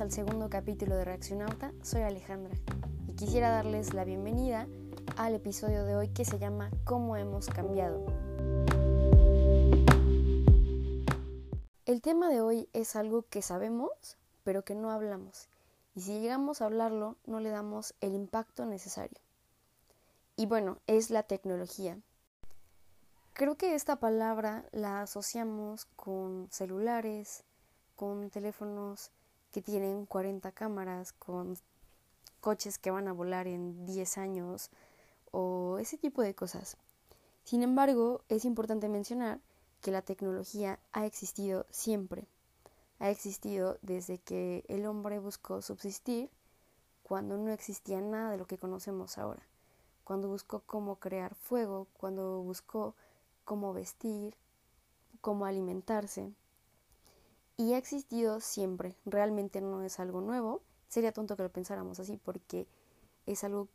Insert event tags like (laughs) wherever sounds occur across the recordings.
al segundo capítulo de Reaccionauta. Soy Alejandra y quisiera darles la bienvenida al episodio de hoy que se llama ¿Cómo hemos cambiado? El tema de hoy es algo que sabemos, pero que no hablamos. Y si llegamos a hablarlo, no le damos el impacto necesario. Y bueno, es la tecnología. Creo que esta palabra la asociamos con celulares, con teléfonos que tienen 40 cámaras, con coches que van a volar en 10 años o ese tipo de cosas. Sin embargo, es importante mencionar que la tecnología ha existido siempre. Ha existido desde que el hombre buscó subsistir cuando no existía nada de lo que conocemos ahora. Cuando buscó cómo crear fuego, cuando buscó cómo vestir, cómo alimentarse y ha existido siempre. Realmente no es algo nuevo. Sería tonto que lo pensáramos así porque es algo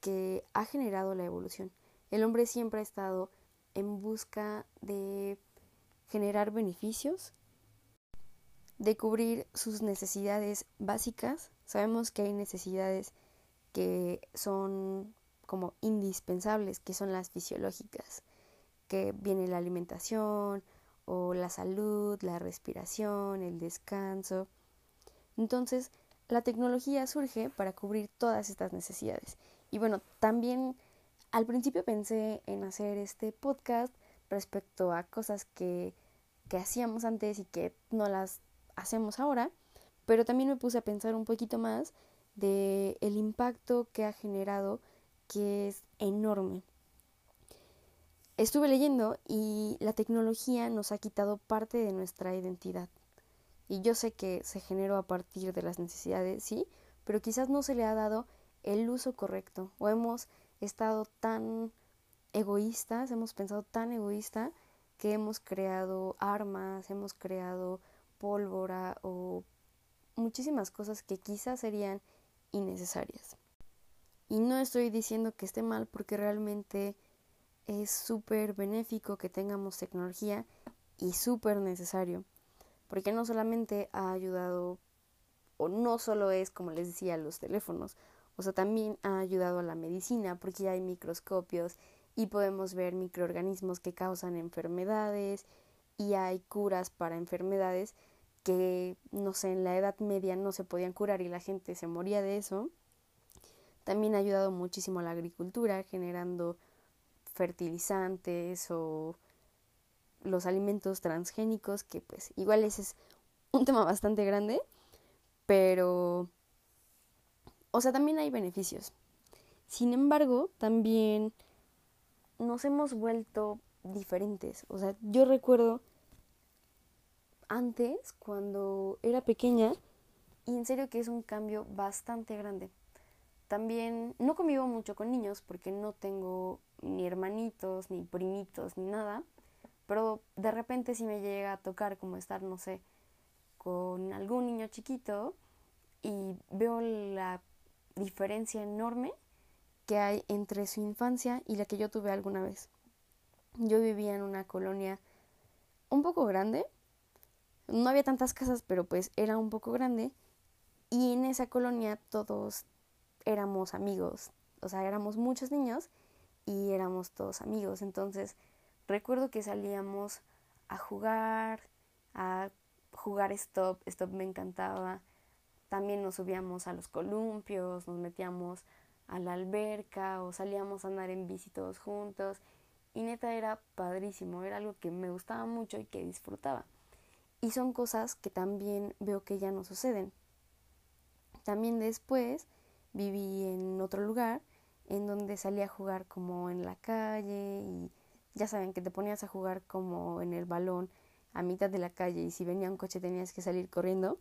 que ha generado la evolución. El hombre siempre ha estado en busca de generar beneficios, de cubrir sus necesidades básicas. Sabemos que hay necesidades que son como indispensables, que son las fisiológicas, que viene la alimentación, o la salud, la respiración, el descanso. Entonces, la tecnología surge para cubrir todas estas necesidades. Y bueno, también al principio pensé en hacer este podcast respecto a cosas que, que hacíamos antes y que no las hacemos ahora, pero también me puse a pensar un poquito más de el impacto que ha generado que es enorme. Estuve leyendo y la tecnología nos ha quitado parte de nuestra identidad. Y yo sé que se generó a partir de las necesidades, sí, pero quizás no se le ha dado el uso correcto o hemos estado tan egoístas, hemos pensado tan egoísta que hemos creado armas, hemos creado pólvora o muchísimas cosas que quizás serían innecesarias. Y no estoy diciendo que esté mal porque realmente es súper benéfico que tengamos tecnología y súper necesario, porque no solamente ha ayudado, o no solo es, como les decía, los teléfonos, o sea, también ha ayudado a la medicina, porque hay microscopios y podemos ver microorganismos que causan enfermedades y hay curas para enfermedades que, no sé, en la Edad Media no se podían curar y la gente se moría de eso. También ha ayudado muchísimo a la agricultura, generando fertilizantes o los alimentos transgénicos, que pues igual ese es un tema bastante grande, pero, o sea, también hay beneficios. Sin embargo, también nos hemos vuelto diferentes. O sea, yo recuerdo antes, cuando era pequeña, y en serio que es un cambio bastante grande. También no convivo mucho con niños porque no tengo ni hermanitos, ni primitos, ni nada, pero de repente si me llega a tocar como estar, no sé, con algún niño chiquito y veo la diferencia enorme que hay entre su infancia y la que yo tuve alguna vez. Yo vivía en una colonia un poco grande, no había tantas casas, pero pues era un poco grande y en esa colonia todos éramos amigos, o sea, éramos muchos niños y éramos todos amigos. Entonces recuerdo que salíamos a jugar, a jugar stop, stop me encantaba. También nos subíamos a los columpios, nos metíamos a la alberca o salíamos a andar en bici todos juntos. Y neta era padrísimo, era algo que me gustaba mucho y que disfrutaba. Y son cosas que también veo que ya no suceden. También después viví en otro lugar en donde salía a jugar como en la calle y ya saben que te ponías a jugar como en el balón a mitad de la calle y si venía un coche tenías que salir corriendo.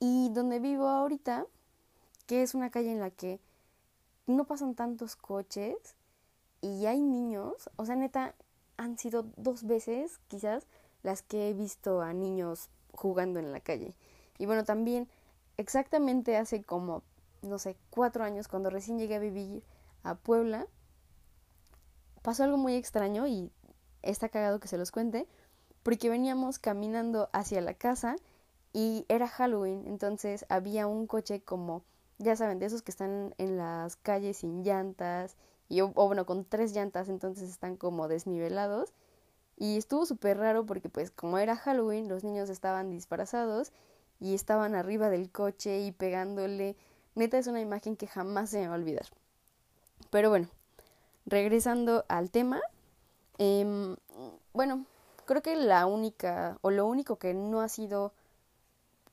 Y donde vivo ahorita, que es una calle en la que no pasan tantos coches y hay niños, o sea, neta, han sido dos veces quizás las que he visto a niños jugando en la calle. Y bueno, también exactamente hace como no sé, cuatro años, cuando recién llegué a vivir a Puebla, pasó algo muy extraño y está cagado que se los cuente, porque veníamos caminando hacia la casa y era Halloween, entonces había un coche como, ya saben, de esos que están en las calles sin llantas, y, o, bueno, con tres llantas, entonces están como desnivelados. Y estuvo súper raro porque pues como era Halloween, los niños estaban disfrazados y estaban arriba del coche y pegándole. Neta es una imagen que jamás se me va a olvidar. Pero bueno, regresando al tema, em, bueno, creo que la única o lo único que no ha sido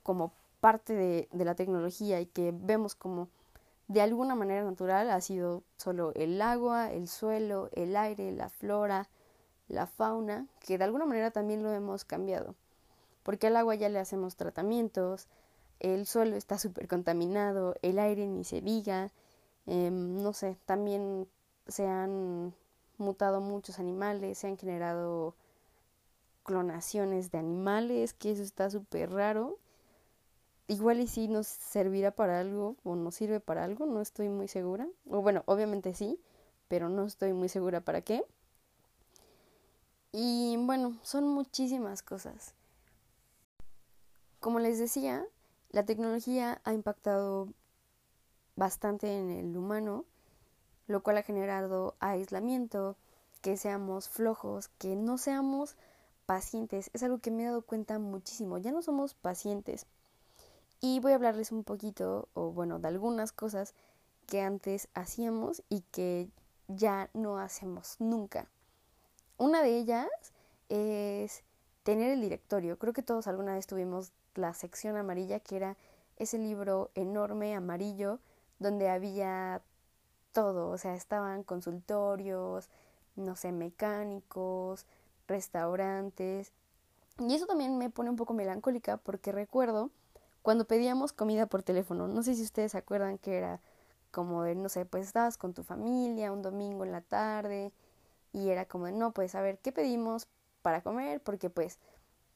como parte de, de, la tecnología y que vemos como de alguna manera natural ha sido solo el agua, el suelo, el aire, la flora, la fauna, que de alguna manera también lo hemos cambiado. Porque al agua ya le hacemos tratamientos, el suelo está súper contaminado, el aire ni se diga, em, no sé, también se han mutado muchos animales, se han generado clonaciones de animales, que eso está súper raro igual y sí nos servirá para algo o nos sirve para algo, no estoy muy segura. O bueno, obviamente sí, pero no estoy muy segura para qué. Y bueno, son muchísimas cosas. Como les decía, la tecnología ha impactado bastante en el humano, lo cual ha generado aislamiento, que seamos flojos, que no seamos pacientes. Es algo que me he dado cuenta muchísimo. Ya no somos pacientes y voy a hablarles un poquito, o bueno, de algunas cosas que antes hacíamos y que ya no hacemos nunca. Una de ellas es tener el directorio. Creo que todos alguna vez tuvimos la sección amarilla, que era ese libro enorme amarillo donde había todo, o sea, estaban consultorios, no sé, mecánicos, restaurantes. Y eso también me pone un poco melancólica porque recuerdo cuando pedíamos comida por teléfono. No sé si ustedes acuerdan que era como de, no sé, pues estabas con tu familia un domingo en la tarde y era como de, no, pues a ver, ¿qué pedimos para comer? Porque pues,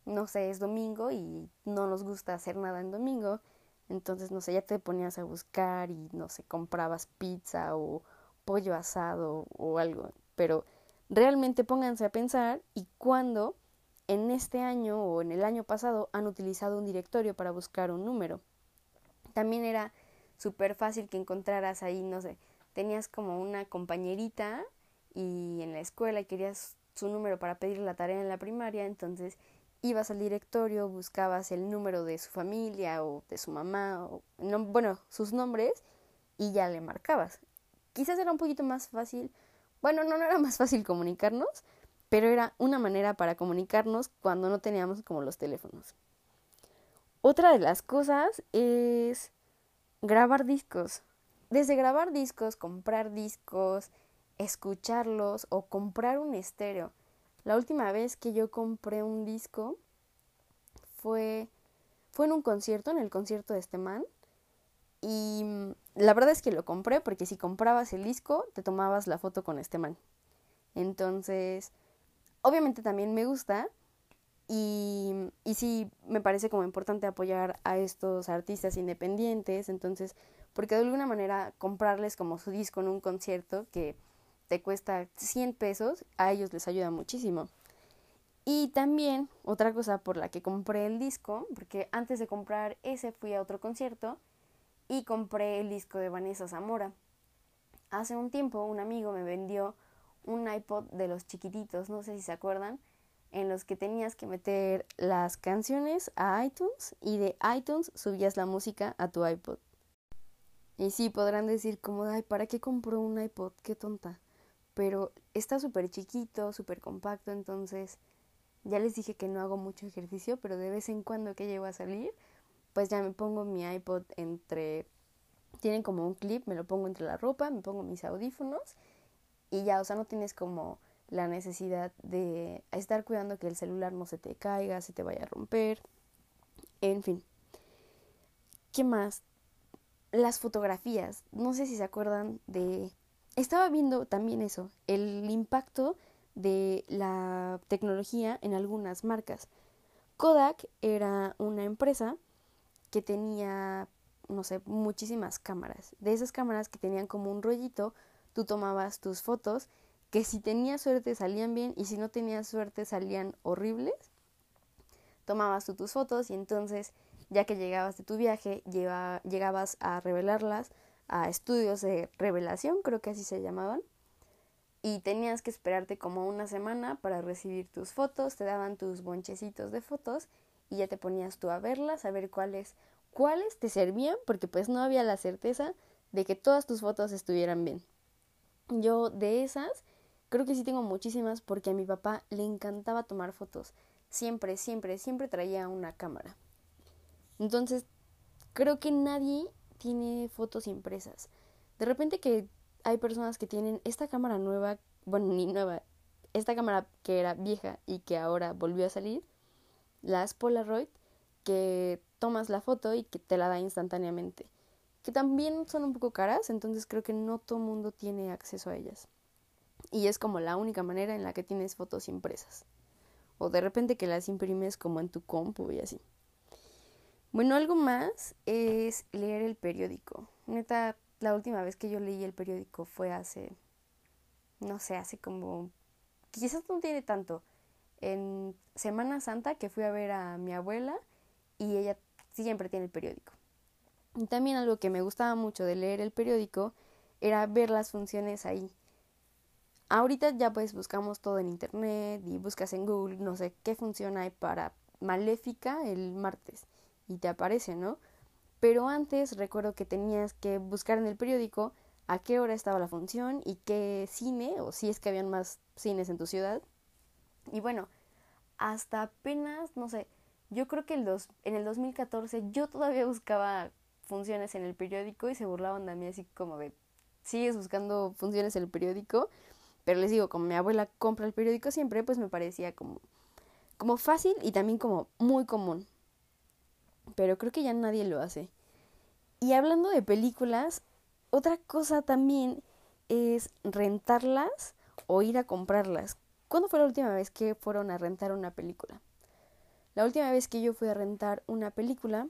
no sé, es domingo y no nos gusta hacer nada en domingo. Entonces, no sé, ya te ponías a buscar y, no sé, comprabas pizza o pollo asado o algo. Pero realmente pónganse a pensar y cuándo en este año o en el año pasado han utilizado un directorio para buscar un número. También era súper fácil que encontraras ahí, no sé, tenías como una compañerita y en la escuela querías su número para pedir la tarea en la primaria, entonces ibas al directorio, buscabas el número de su familia o de su mamá, o bueno, sus nombres y ya le marcabas. Quizás era un poquito más fácil, bueno, no, no era más fácil comunicarnos, pero era una manera para comunicarnos cuando no teníamos como los teléfonos. Otra de las cosas es grabar discos. Desde grabar discos, comprar discos, escucharlos o comprar un estéreo. La última vez que yo compré un disco fue, fue en un concierto, en el concierto de este man. Y la verdad es que lo compré porque si comprabas el disco, te tomabas la foto con este man. Entonces, obviamente también me gusta y, y sí me parece como importante apoyar a estos artistas independientes, entonces, porque de alguna manera comprarles como su disco en un concierto que te cuesta 100 pesos, a ellos les ayuda muchísimo. Y también otra cosa por la que compré el disco, porque antes de comprar ese fui a otro concierto y compré el disco de Vanessa Zamora. Hace un tiempo un amigo me vendió un iPod de los chiquititos, no sé si se acuerdan, en los que tenías que meter las canciones a iTunes y de iTunes subías la música a tu iPod. Y sí, podrán decir como, ay, ¿para qué compró un iPod? Qué tonta. Pero está súper chiquito, súper compacto, entonces ya les dije que no hago mucho ejercicio, pero de vez en cuando que llego a salir, pues ya me pongo mi iPod entre... Tienen como un clip, me lo pongo entre la ropa, me pongo mis audífonos y ya, o sea, no tienes como la necesidad de estar cuidando que el celular no se te caiga, se te vaya a romper, en fin. ¿Qué más? Las fotografías, no sé si se acuerdan de... Estaba viendo también eso, el impacto de la tecnología en algunas marcas. Kodak era una empresa que tenía, no sé, muchísimas cámaras. De esas cámaras que tenían como un rollito tú tomabas tus fotos, que si tenías suerte salían bien y si no tenías suerte salían horribles. Tomabas tú tus fotos y entonces ya que llegabas de tu viaje, llegabas a revelarlas a estudios de revelación, creo que así se llamaban, y tenías que esperarte como una semana para recibir tus fotos, te daban tus bonchecitos de fotos y ya te ponías tú a verlas, a ver cuáles cuáles te servían, porque pues no había la certeza de que todas tus fotos estuvieran bien. Yo de esas creo que sí tengo muchísimas porque a mi papá le encantaba tomar fotos. Siempre, siempre, siempre traía una cámara. Entonces, creo que nadie tiene fotos impresas. De repente que hay personas que tienen esta cámara nueva, bueno, ni nueva, esta cámara que era vieja y que ahora volvió a salir, las Polaroid, que tomas la foto y que te la da instantáneamente. Que también son un poco caras, entonces creo que no todo mundo tiene acceso a ellas. Y es como la única manera en la que tienes fotos impresas. O de repente que las imprimes como en tu compu y así. Bueno, algo más es leer el periódico. Neta, la última vez que yo leí el periódico fue hace, no sé, hace como, quizás no tiene tanto, en Semana Santa que fui a ver a mi abuela y ella siempre tiene el periódico. Y también algo que me gustaba mucho de leer el periódico era ver las funciones ahí. Ahorita ya pues buscamos todo en internet y buscas en Google, no sé qué función hay para Maléfica el martes y te aparece, ¿no? Pero antes recuerdo que tenías que buscar en el periódico a qué hora estaba la función y qué cine, o si es que habían más cines en tu ciudad. Y bueno, hasta apenas, no sé, yo creo que el dos, en el 2014 yo todavía buscaba funciones en el periódico y se burlaban de mí así como de, sigues buscando funciones en el periódico, pero les digo, como mi abuela compra el periódico siempre, pues me parecía como, como fácil y también como muy común pero creo que ya nadie lo hace. Y hablando de películas, otra cosa también es rentarlas o ir a comprarlas. ¿Cuándo fue la última vez que fueron a rentar una película? La última vez que yo fui a rentar una película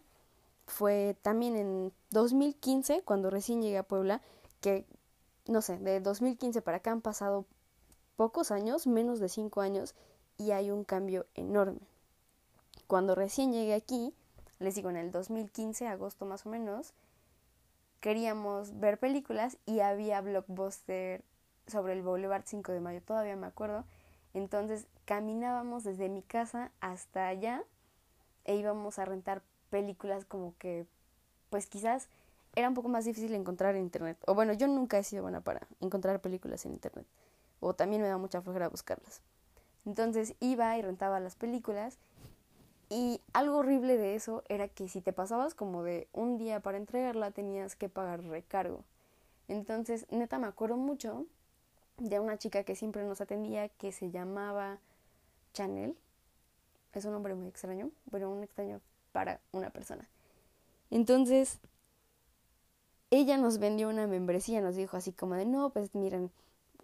fue también en 2015, cuando recién llegué a Puebla, que, no sé, de 2015 para acá han pasado pocos años, menos de cinco años, y hay un cambio enorme. Cuando recién llegué aquí, les digo, en el 2015, agosto más o menos, queríamos ver películas y había blockbuster sobre el Boulevard 5 de Mayo, todavía me acuerdo. Entonces caminábamos desde mi casa hasta allá e íbamos a rentar películas como que, pues quizás era un poco más difícil encontrar en internet. O bueno, yo nunca he sido buena para encontrar películas en internet. O también me da mucha flojera buscarlas. Entonces iba y rentaba las películas y algo horrible de eso era que si te pasabas como de un día para entregarla tenías que pagar recargo. Entonces, neta, me acuerdo mucho de una chica que siempre nos atendía que se llamaba Chanel. Es un nombre muy extraño, pero un extraño para una persona. Entonces, ella nos vendió una membresía, nos dijo así como de, no, pues miren,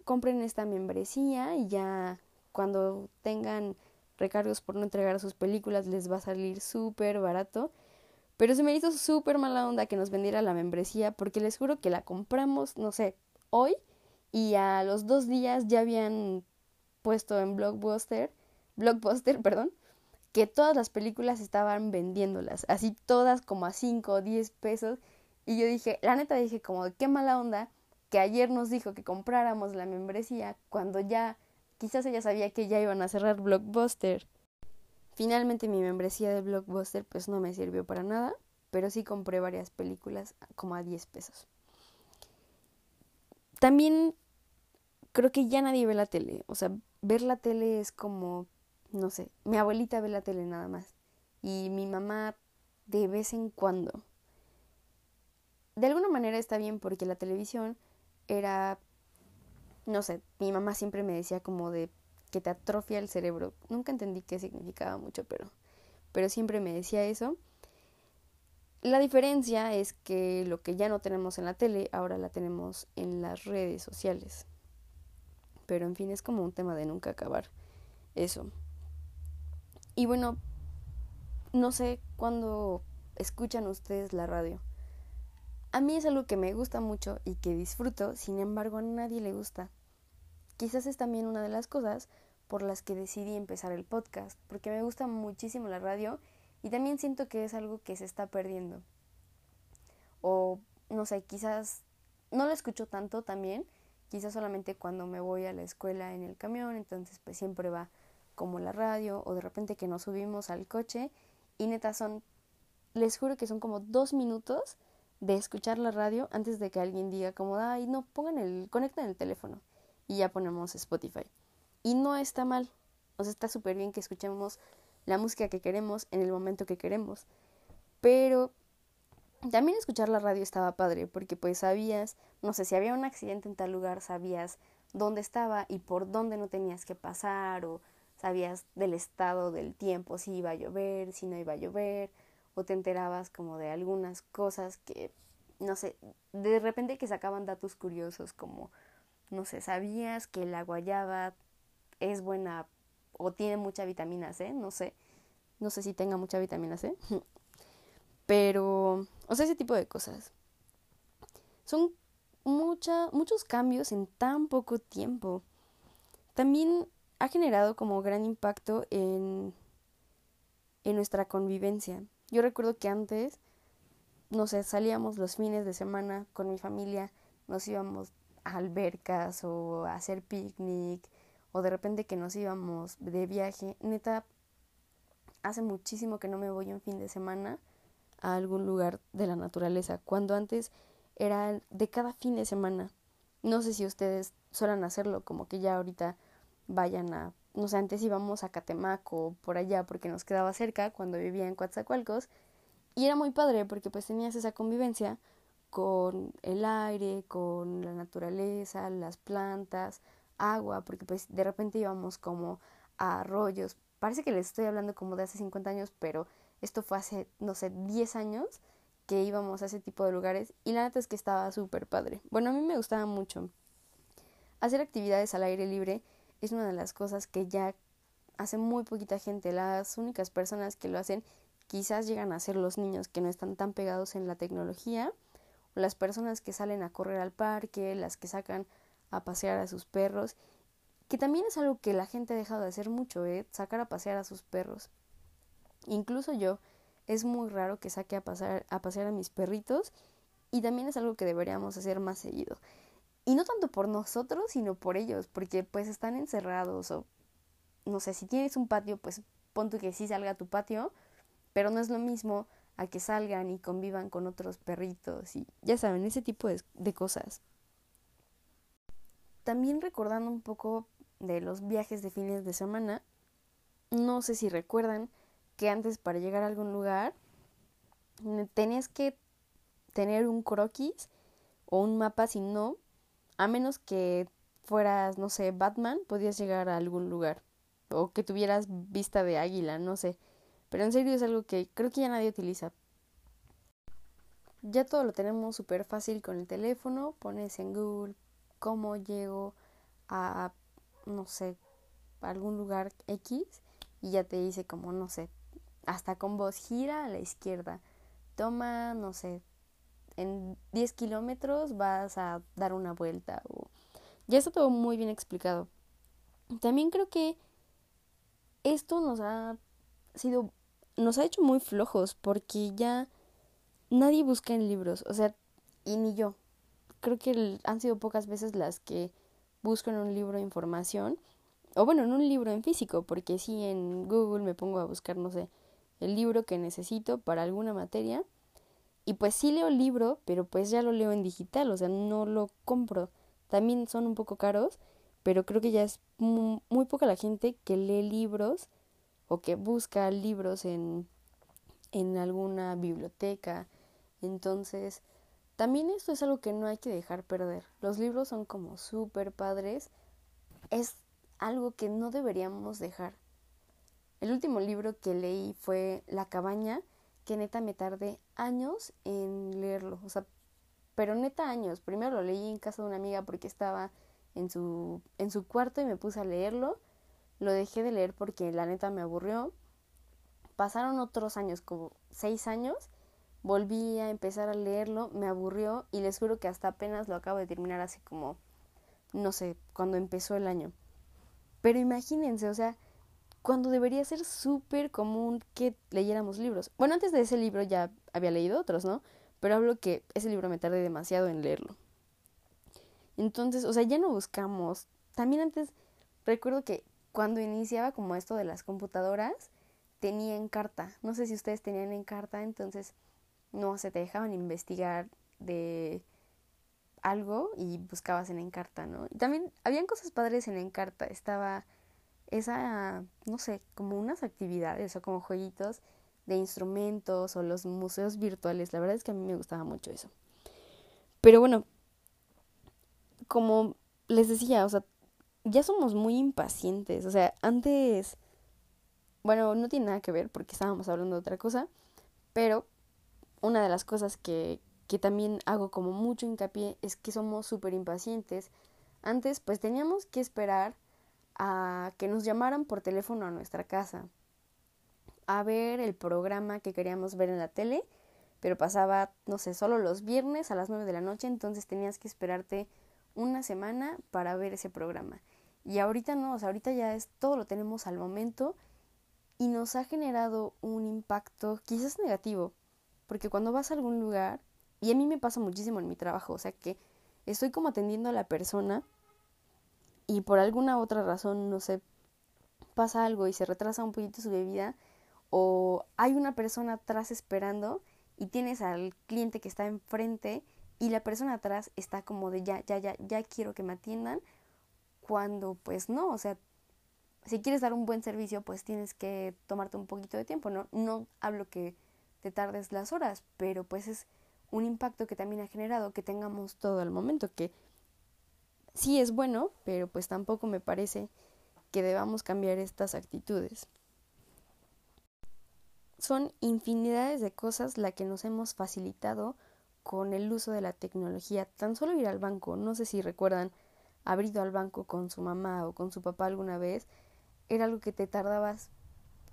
compren esta membresía y ya cuando tengan recargos por no entregar sus películas les va a salir súper barato. Pero se me hizo súper mala onda que nos vendiera la membresía porque les juro que la compramos, no sé, hoy y a los dos días ya habían puesto en Blockbuster, Blockbuster, (laughs) perdón, que todas las películas estaban vendiéndolas, así todas como a 5 o 10 pesos. Y yo dije, la neta dije como, qué mala onda que ayer nos dijo que compráramos la membresía cuando ya Quizás ella sabía que ya iban a cerrar Blockbuster. Finalmente mi membresía de Blockbuster pues no me sirvió para nada, pero sí compré varias películas como a 10 pesos. También creo que ya nadie ve la tele, o sea, ver la tele es como, no sé, mi abuelita ve la tele nada más y mi mamá de vez en cuando. De alguna manera está bien porque la televisión era no sé, mi mamá siempre me decía como de que te atrofia el cerebro. Nunca entendí qué significaba mucho, pero, pero siempre me decía eso. La diferencia es que lo que ya no tenemos en la tele, ahora la tenemos en las redes sociales. Pero en fin, es como un tema de nunca acabar eso. Y bueno, no sé cuándo escuchan ustedes la radio. A mí es algo que me gusta mucho y que disfruto, sin embargo a nadie le gusta. Quizás es también una de las cosas por las que decidí empezar el podcast, porque me gusta muchísimo la radio Y también siento que es algo que se está perdiendo. O no sé, quizás no lo escucho tanto también, quizás solamente cuando me voy a la escuela en el camión, entonces pues siempre va como la radio o de repente que nos subimos al coche y neta son, les juro que son como dos minutos de escuchar la radio antes de que alguien diga como, ay, no, pongan el, conecten el teléfono y ya ponemos Spotify. Y no está mal, o sea, está súper bien que escuchemos la música que queremos en el momento que queremos. Pero también escuchar la radio estaba padre, porque pues sabías, no sé, si había un accidente en tal lugar, sabías dónde estaba y por dónde no tenías que pasar, o sabías del estado del tiempo, si iba a llover, si no iba a llover, o te enterabas como de algunas cosas que, no sé, de repente que sacaban datos curiosos como, no sé, sabías que la guayaba es buena o tiene mucha vitamina C, no sé, no sé si tenga mucha vitamina C, (laughs) pero, o sea, ese tipo de cosas. Son mucha, muchos cambios en tan poco tiempo. También ha generado como gran impacto en, en nuestra convivencia. Yo recuerdo que antes, no sé, salíamos los fines de semana con mi familia, nos íbamos albercas o hacer picnic o de repente que nos íbamos de viaje. Neta, hace muchísimo que no me voy un fin de semana a algún lugar de la naturaleza, cuando antes era de cada fin de semana. No sé si ustedes suelen hacerlo, como que ya ahorita vayan a no sé, antes íbamos a Catemaco por allá porque nos quedaba cerca cuando vivía en Coatzacoalcos y era muy padre porque pues tenías esa convivencia con el aire, con la naturaleza, las plantas, agua, porque pues de repente íbamos como a arroyos. Parece que les estoy hablando como de hace 50 años, pero esto fue hace, no sé, 10 años que íbamos a ese tipo de lugares y la neta es que estaba súper padre. Bueno, a mí me gustaba mucho hacer actividades al aire libre es una de las cosas que ya hace muy poquita gente. Las únicas personas que lo hacen quizás llegan a ser los niños que no están tan pegados en la tecnología, las personas que salen a correr al parque, las que sacan a pasear a sus perros, que también es algo que la gente ha dejado de hacer mucho, ¿eh? sacar a pasear a sus perros. Incluso yo, es muy raro que saque a, pasar, a pasear a mis perritos y también es algo que deberíamos hacer más seguido. Y no tanto por nosotros, sino por ellos, porque pues están encerrados o no sé, si tienes un patio, pues pon que sí salga a tu patio, pero no es lo mismo a que salgan y convivan con otros perritos y ya saben, ese tipo de, de cosas. También recordando un poco de los viajes de fines de semana, no sé si recuerdan que antes para llegar a algún lugar tenías que tener un croquis o un mapa, si no, a menos que fueras, no sé, Batman, podías llegar a algún lugar. O que tuvieras vista de águila, no sé. Pero en serio es algo que creo que ya nadie utiliza. Ya todo lo tenemos súper fácil con el teléfono. Pones en Google cómo llego a, no sé, a algún lugar X. Y ya te dice como, no sé, hasta con voz gira a la izquierda. Toma, no sé, en 10 kilómetros vas a dar una vuelta. O... Ya está todo muy bien explicado. También creo que esto nos ha sido, nos ha hecho muy flojos porque ya nadie busca en libros, o sea, y ni yo. Creo que han sido pocas veces las que busco en un libro información, o bueno, en un libro en físico, porque si en Google me pongo a buscar, no sé, el libro que necesito para alguna materia y pues sí leo el libro, pero pues ya lo leo en digital, o sea, no lo compro. También son un poco caros, pero creo que ya es muy, poca la gente que lee libros o que busca libros en, en alguna biblioteca. Entonces, también esto es algo que no hay que dejar perder. Los libros son como súper padres. Es algo que no deberíamos dejar. El último libro que leí fue La cabaña que neta me tardé años en leerlo, o sea, pero neta años. Primero lo leí en casa de una amiga porque estaba en su, en su cuarto y me puse a leerlo. Lo dejé de leer porque la neta me aburrió. Pasaron otros años, como seis años. Volví a empezar a leerlo, me aburrió y les juro que hasta apenas lo acabo de terminar hace como, no sé, cuando empezó el año. Pero imagínense, o sea, cuando debería ser súper común que leyéramos libros. Bueno, antes de ese libro ya había leído otros, ¿no? Pero hablo que ese libro me tardé demasiado en leerlo. Entonces, o sea, ya no buscamos. También antes recuerdo que cuando iniciaba como esto de las computadoras, tenía en carta. No sé si ustedes tenían en carta, entonces no se te dejaban investigar de algo y buscabas en Encarta, ¿no? Y también habían cosas padres en Encarta, estaba esa, no sé, como unas actividades o como jueguitos de instrumentos o los museos virtuales, la verdad es que a mí me gustaba mucho eso. Pero bueno, como les decía, o sea, ya somos muy impacientes, o sea, antes, bueno, no tiene nada que ver porque estábamos hablando de otra cosa, pero una de las cosas que, que también hago como mucho hincapié es que somos súper impacientes. Antes pues teníamos que esperar a que nos llamaran por teléfono a nuestra casa a ver el programa que queríamos ver en la tele, pero pasaba, no sé, solo los viernes a las 9 de la noche, entonces tenías que esperarte una semana para ver ese programa. Y ahorita no, o sea, ahorita ya es todo lo tenemos al momento y nos ha generado un impacto quizás negativo, porque cuando vas a algún lugar, y a mí me pasa muchísimo en mi trabajo, o sea que estoy como atendiendo a la persona y por alguna otra razón, no sé, pasa algo y se retrasa un poquito su bebida, o hay una persona atrás esperando y tienes al cliente que está enfrente y la persona atrás está como de ya, ya, ya, ya quiero que me atiendan, cuando pues no, o sea, si quieres dar un buen servicio, pues tienes que tomarte un poquito de tiempo, ¿no? No hablo que te tardes las horas, pero pues es un impacto que también ha generado que tengamos todo al momento, que sí es bueno, pero pues tampoco me parece que debamos cambiar estas actitudes. Son infinidades de cosas la que nos hemos facilitado con el uso de la tecnología. Tan solo ir al banco, no sé si recuerdan haber ido al banco con su mamá o con su papá alguna vez, era algo que te tardabas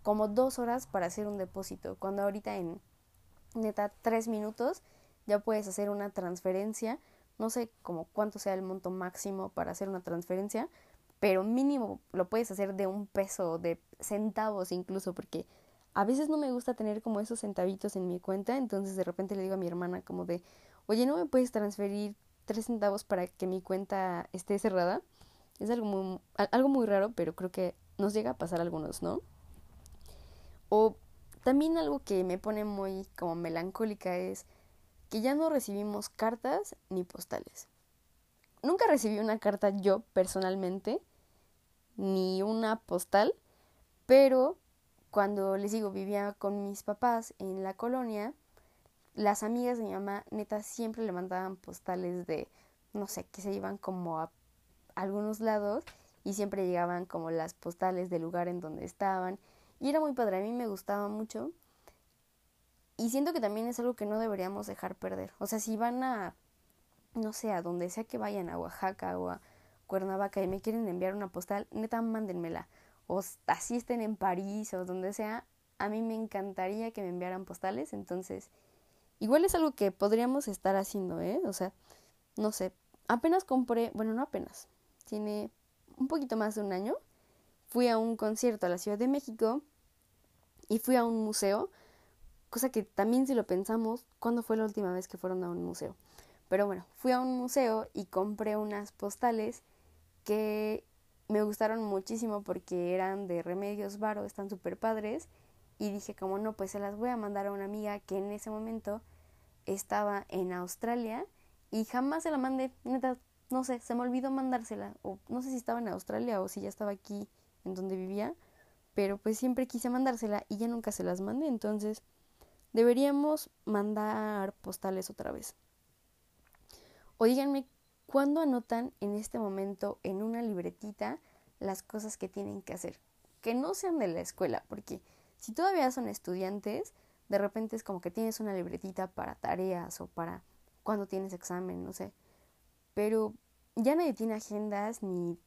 como dos horas para hacer un depósito, cuando ahorita en neta tres minutos ya puedes hacer una transferencia, no sé como cuánto sea el monto máximo para hacer una transferencia, pero mínimo lo puedes hacer de un peso, de centavos incluso, porque a veces no me gusta tener como esos centavitos en mi cuenta, entonces de repente le digo a mi hermana como de, oye, ¿no me puedes transferir tres centavos para que mi cuenta esté cerrada? Es algo muy, algo muy raro, pero creo que nos llega a pasar algunos, ¿no? O también algo que me pone muy como melancólica es que ya no recibimos cartas ni postales. Nunca recibí una carta yo personalmente, ni una postal, pero cuando les digo vivía con mis papás en la colonia, las amigas de mi mamá neta siempre le mandaban postales de, no sé, que se iban como a algunos lados y siempre llegaban como las postales del lugar en donde estaban y era muy padre, a mí me gustaba mucho. Y siento que también es algo que no deberíamos dejar perder. O sea, si van a, no sé, a donde sea que vayan, a Oaxaca o a Cuernavaca y me quieren enviar una postal, neta, mándenmela. O así estén en París o donde sea, a mí me encantaría que me enviaran postales. Entonces, igual es algo que podríamos estar haciendo, ¿eh? O sea, no sé, apenas compré, bueno, no apenas, tiene un poquito más de un año fui a un concierto a la Ciudad de México y fui a un museo, cosa que también si lo pensamos, ¿cuándo fue la última vez que fueron a un museo? Pero bueno, fui a un museo y compré unas postales que me gustaron muchísimo porque eran de Remedios Varo, están súper padres. Y dije, como no, pues se las voy a mandar a una amiga que en ese momento estaba en Australia y jamás se la mandé, neta, no sé, se me olvidó mandársela. O no sé si estaba en Australia o si ya estaba aquí en donde vivía, pero pues siempre quise mandársela y ya nunca se las mandé, entonces deberíamos mandar postales otra vez. O díganme cuándo anotan en este momento en una libretita las cosas que tienen que hacer, que no sean de la escuela, porque si todavía son estudiantes, de repente es como que tienes una libretita para tareas o para cuando tienes examen, no sé. Pero ya nadie tiene agendas ni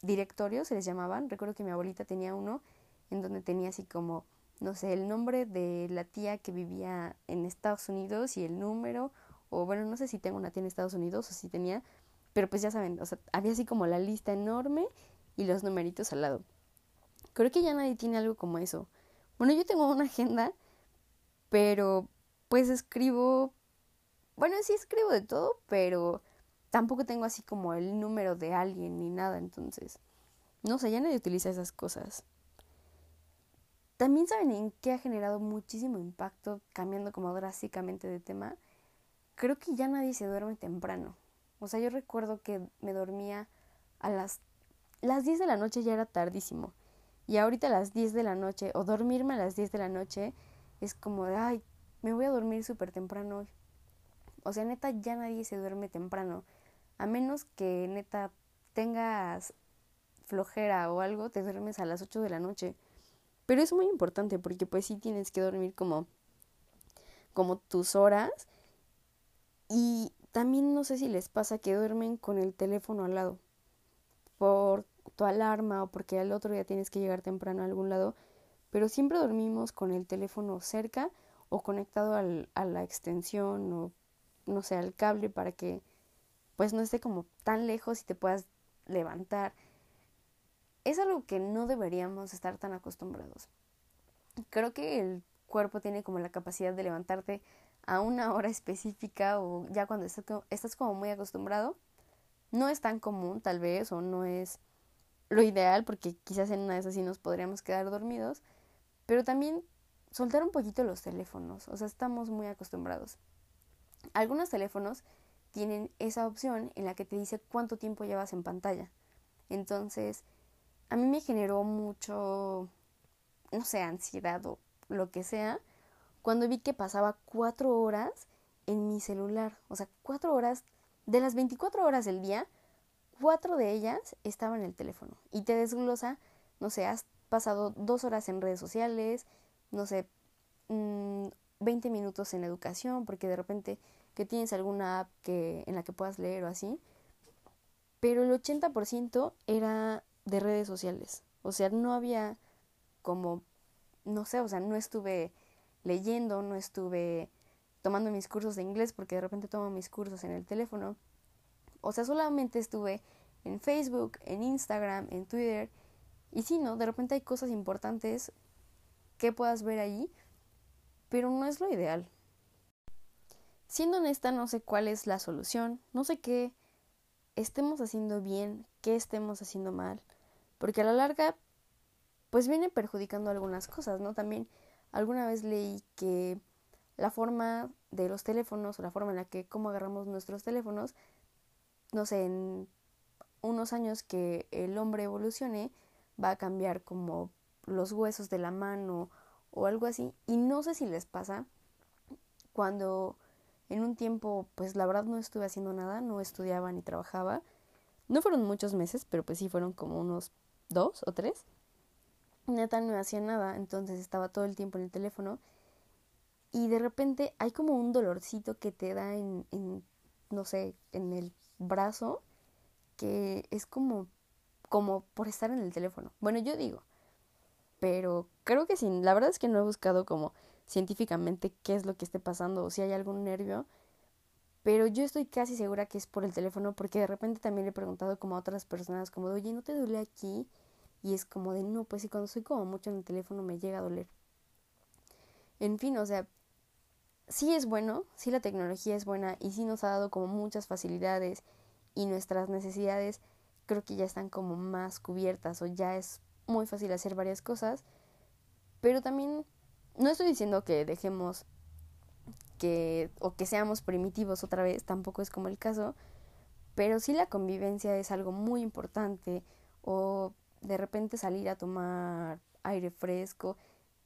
directorios, se les llamaban. Recuerdo que mi abuelita tenía uno en donde tenía así como, no sé, el nombre de la tía que vivía en Estados Unidos y el número, o bueno, no sé si tengo una tía en Estados Unidos o si tenía, pero pues ya saben, o sea, había así como la lista enorme y los numeritos al lado. Creo que ya nadie tiene algo como eso. Bueno, yo tengo una agenda, pero pues escribo, bueno, sí escribo de todo, pero tampoco tengo así como el número de alguien ni nada, entonces, no sé, ya nadie utiliza esas cosas. También saben en qué ha generado muchísimo impacto, cambiando como drásticamente de tema. Creo que ya nadie se duerme temprano. O sea, yo recuerdo que me dormía a las, las 10 de la noche, ya era tardísimo. Y ahorita a las 10 de la noche, o dormirme a las 10 de la noche, es como de, ay, me voy a dormir súper temprano hoy. O sea, neta, ya nadie se duerme temprano. A menos que neta tengas flojera o algo, te duermes a las 8 de la noche. Pero es muy importante porque pues sí tienes que dormir como, como tus horas. Y también no sé si les pasa que duermen con el teléfono al lado. Por tu alarma o porque al otro día tienes que llegar temprano a algún lado. Pero siempre dormimos con el teléfono cerca o conectado al, a la extensión o no sé, al cable para que pues no esté como tan lejos y te puedas levantar es algo que no deberíamos estar tan acostumbrados. Creo que el cuerpo tiene como la capacidad de levantarte a una hora específica o ya cuando estás como muy acostumbrado. No es tan común tal vez o no es lo ideal porque quizás en una de esas sí nos podríamos quedar dormidos, pero también soltar un poquito los teléfonos, o sea, estamos muy acostumbrados. Algunos teléfonos tienen esa opción en la que te dice cuánto tiempo llevas en pantalla. Entonces, a mí me generó mucho, no sé, ansiedad o lo que sea, cuando vi que pasaba cuatro horas en mi celular. O sea, cuatro horas, de las 24 horas del día, cuatro de ellas estaban en el teléfono. Y te desglosa, no sé, has pasado dos horas en redes sociales, no sé, 20 mm, minutos en educación, porque de repente que tienes alguna app que, en la que puedas leer o así. Pero el 80% era de redes sociales. O sea, no había como, no sé, o sea, no estuve leyendo, no estuve tomando mis cursos de inglés porque de repente tomo mis cursos en el teléfono. O sea, solamente estuve en Facebook, en Instagram, en Twitter. Y sí, ¿no? De repente hay cosas importantes que puedas ver ahí, pero no es lo ideal. Siendo honesta, no sé cuál es la solución, no sé qué estemos haciendo bien, qué estemos haciendo mal porque a la larga pues viene perjudicando algunas cosas, ¿no? También alguna vez leí que la forma de los teléfonos o la forma en la que cómo agarramos nuestros teléfonos, no sé, en unos años que el hombre evolucione, va a cambiar como los huesos de la mano o algo así. Y no sé si les pasa cuando en un tiempo, pues la verdad no estuve haciendo nada, no estudiaba ni trabajaba. No fueron muchos meses, pero pues sí fueron como unos dos o tres. Neta no hacía nada, entonces estaba todo el tiempo en el teléfono. Y de repente hay como un dolorcito que te da en, en no sé, en el brazo, que es como, como por estar en el teléfono. Bueno, yo digo, pero creo que sí, la verdad es que no he buscado como científicamente qué es lo que esté pasando o si hay algún nervio, pero yo estoy casi segura que es por el teléfono porque de repente también le he preguntado como a otras personas como de, oye, ¿no te duele aquí? Y es como de, no, pues sí, cuando estoy como mucho en el teléfono me llega a doler. En fin, o sea, sí es bueno, sí la tecnología es buena y sí nos ha dado como muchas facilidades y nuestras necesidades creo que ya están como más cubiertas o ya es muy fácil hacer varias cosas, pero también no estoy diciendo que dejemos que o que seamos primitivos otra vez, tampoco es como el caso, pero sí la convivencia es algo muy importante o de repente salir a tomar aire fresco,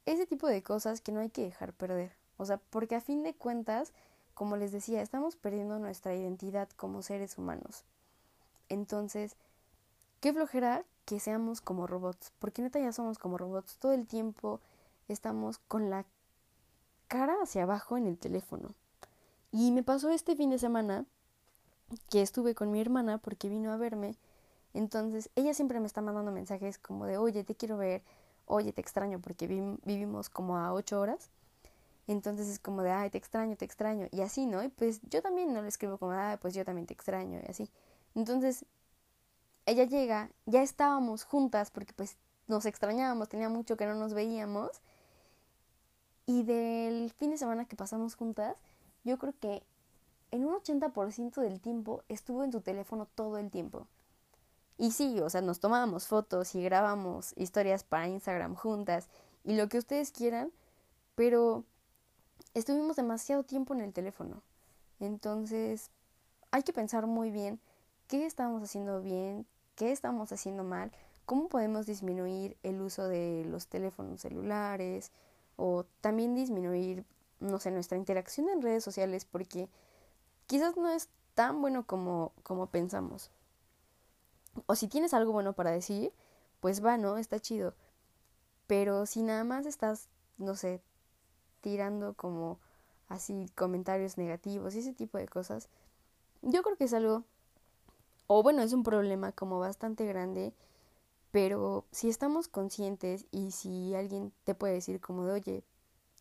ese tipo de cosas que no hay que dejar perder. O sea, porque a fin de cuentas, como les decía, estamos perdiendo nuestra identidad como seres humanos. Entonces, qué flojera que seamos como robots, porque neta ya somos como robots. Todo el tiempo estamos con la cara hacia abajo en el teléfono. Y me pasó este fin de semana que estuve con mi hermana porque vino a verme entonces, ella siempre me está mandando mensajes como de, oye, te quiero ver, oye, te extraño, porque vivimos como a ocho horas. Entonces es como de, ay, te extraño, te extraño. Y así, ¿no? Y pues yo también no le escribo como, ay, pues yo también te extraño y así. Entonces, ella llega, ya estábamos juntas porque pues nos extrañábamos, tenía mucho que no nos veíamos. Y del fin de semana que pasamos juntas, yo creo que en un 80% del tiempo estuvo en su teléfono todo el tiempo. Y sí, o sea, nos tomábamos fotos y grabamos historias para Instagram juntas y lo que ustedes quieran, pero estuvimos demasiado tiempo en el teléfono. Entonces, hay que pensar muy bien qué estamos haciendo bien, qué estamos haciendo mal, cómo podemos disminuir el uso de los teléfonos celulares o también disminuir, no sé, nuestra interacción en redes sociales porque quizás no es tan bueno como, como pensamos. O si tienes algo bueno para decir, pues va, ¿no? Está chido. Pero si nada más estás, no sé, tirando como así comentarios negativos y ese tipo de cosas, yo creo que es algo, o bueno, es un problema como bastante grande, pero si estamos conscientes y si alguien te puede decir como de, oye,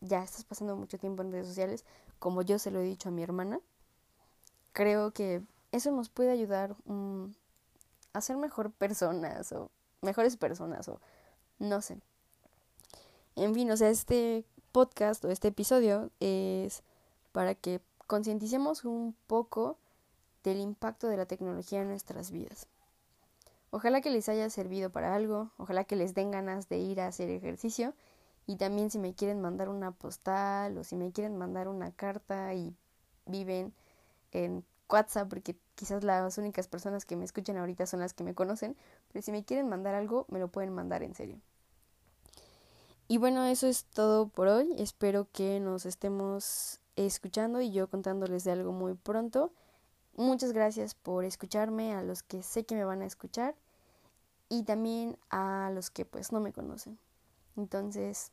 ya estás pasando mucho tiempo en redes sociales, como yo se lo he dicho a mi hermana, creo que eso nos puede ayudar mm, a ser mejor personas o mejores personas o no sé. En fin, o sea, este podcast o este episodio es para que concienticemos un poco del impacto de la tecnología en nuestras vidas. Ojalá que les haya servido para algo, ojalá que les den ganas de ir a hacer ejercicio y también si me quieren mandar una postal o si me quieren mandar una carta y viven en WhatsApp, porque quizás las únicas personas que me escuchan ahorita son las que me conocen, pero si me quieren mandar algo, me lo pueden mandar en serio. Y bueno, eso es todo por hoy. Espero que nos estemos escuchando y yo contándoles de algo muy pronto. Muchas gracias por escucharme, a los que sé que me van a escuchar y también a los que pues no me conocen. Entonces,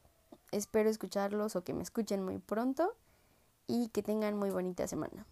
espero escucharlos o que me escuchen muy pronto y que tengan muy bonita semana.